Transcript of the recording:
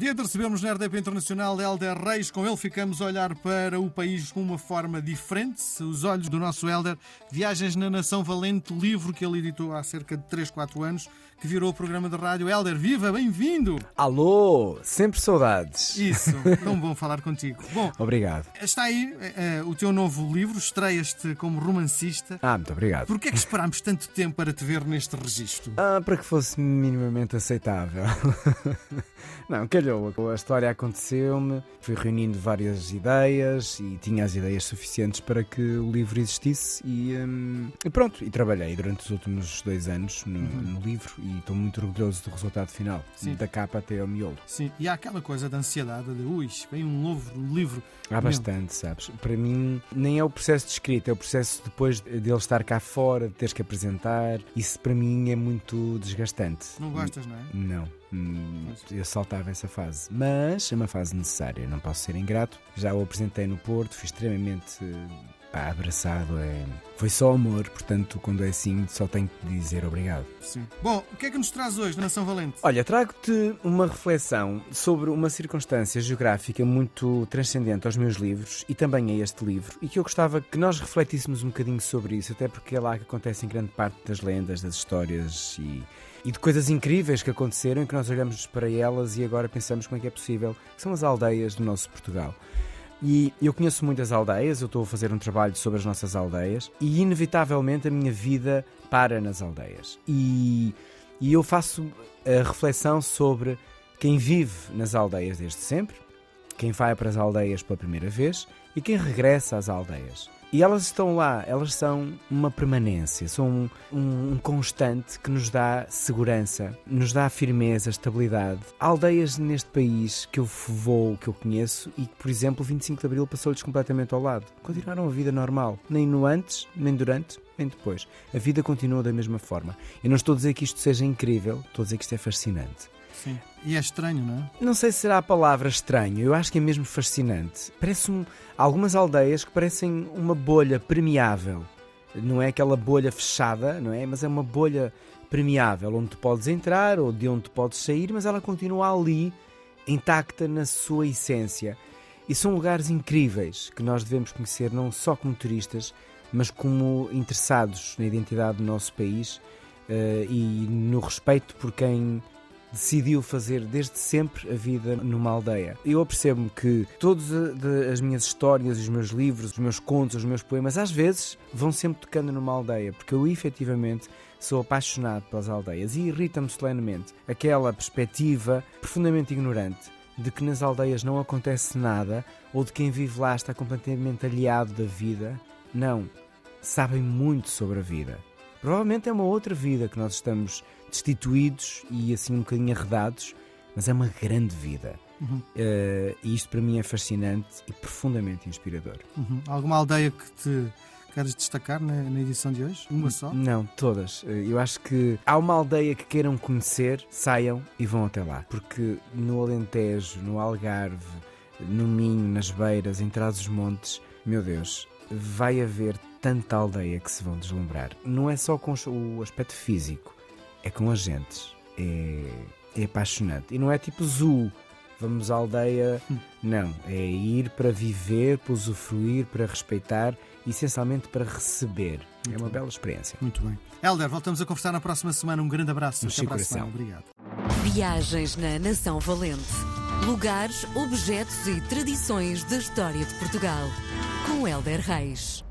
Dia de recebermos na RDP Internacional Helder Reis. Com ele ficamos a olhar para o país com uma forma diferente. Os olhos do nosso Helder. Viagens na Nação Valente, livro que ele editou há cerca de 3, 4 anos, que virou o programa de rádio. Helder, viva, bem-vindo! Alô, sempre saudades. Isso, tão bom falar contigo. Bom, Obrigado. está aí eh, o teu novo livro, estreias-te como romancista. Ah, muito obrigado. Porquê é que esperámos tanto tempo para te ver neste registro? Ah, para que fosse minimamente aceitável. Não, calhou. A história aconteceu-me, fui reunindo várias ideias e tinha as ideias suficientes para que o livro existisse e, hum, e pronto. E trabalhei durante os últimos dois anos no, no livro e estou muito orgulhoso do resultado final, Sim. da capa até ao miolo. Sim, e há aquela coisa da ansiedade de, ui, vem um novo livro. Há bastante, sabes? Para mim, nem é o processo de escrita, é o processo depois dele estar cá fora, de teres que apresentar. Isso para mim é muito desgastante. Não gostas, não é? Não. Hum, Eu saltava essa fase. Mas é uma fase necessária, não posso ser ingrato. Já o apresentei no Porto, fui extremamente pá, abraçado. É... Foi só amor, portanto, quando é assim, só tenho que dizer obrigado. Sim. Bom, o que é que nos traz hoje na Nação Valente? Olha, trago-te uma reflexão sobre uma circunstância geográfica muito transcendente aos meus livros e também a este livro, e que eu gostava que nós refletíssemos um bocadinho sobre isso, até porque é lá que acontecem grande parte das lendas, das histórias e, e de coisas incríveis que aconteceram e que nós olhamos para elas e agora pensamos como é que é possível. que São as aldeias do nosso Portugal. E eu conheço muitas aldeias, eu estou a fazer um trabalho sobre as nossas aldeias e, inevitavelmente, a minha vida para nas aldeias. E, e eu faço a reflexão sobre quem vive nas aldeias desde sempre, quem vai para as aldeias pela primeira vez e quem regressa às aldeias. E elas estão lá, elas são uma permanência, são um, um constante que nos dá segurança, nos dá firmeza, estabilidade. Há aldeias neste país que eu vou, que eu conheço e que, por exemplo, o 25 de Abril passou-lhes completamente ao lado. Continuaram a vida normal, nem no antes, nem durante, nem depois. A vida continua da mesma forma. Eu não estou a dizer que isto seja incrível, estou a dizer que isto é fascinante. Sim. E é estranho, não é? Não sei se será a palavra estranho, eu acho que é mesmo fascinante. Parece um, algumas aldeias que parecem uma bolha permeável. Não é aquela bolha fechada, não é? Mas é uma bolha permeável, onde tu podes entrar ou de onde tu podes sair, mas ela continua ali, intacta na sua essência. E são lugares incríveis que nós devemos conhecer não só como turistas, mas como interessados na identidade do nosso país eh, e no respeito por quem decidiu fazer desde sempre a vida numa aldeia. Eu apercebo-me que todas as minhas histórias, os meus livros, os meus contos, os meus poemas, às vezes vão sempre tocando numa aldeia, porque eu efetivamente sou apaixonado pelas aldeias e irrita-me solenemente aquela perspectiva profundamente ignorante de que nas aldeias não acontece nada ou de quem vive lá está completamente aliado da vida. Não, sabem muito sobre a vida. Provavelmente é uma outra vida que nós estamos destituídos e assim um bocadinho arredados, mas é uma grande vida. Eh, e isto para mim é fascinante e profundamente inspirador. Uhum. Alguma aldeia que te queres destacar na, na edição de hoje? Uma só? Não, todas. Eh, Eu acho que há uma aldeia que queiram conhecer, saiam e vão até lá. Porque no Alentejo, no Algarve, no Minho, nas Beiras, em Trás-os-Montes, meu Deus, vai haver tanta aldeia que se vão deslumbrar. Não é só com o aspecto físico, é com as gentes. É, é apaixonante. E não é tipo zoo. Vamos à aldeia. Não. É ir para viver, para usufruir, para respeitar e essencialmente para receber. é uma bela experiência. Muito bem. Helder, voltamos a conversar na próxima semana. Um grande abraço. Um Até para coração. Obrigado. Viagens na Nação Valente. Lugares, objetos e tradições da história de Portugal. Com Helder Reis.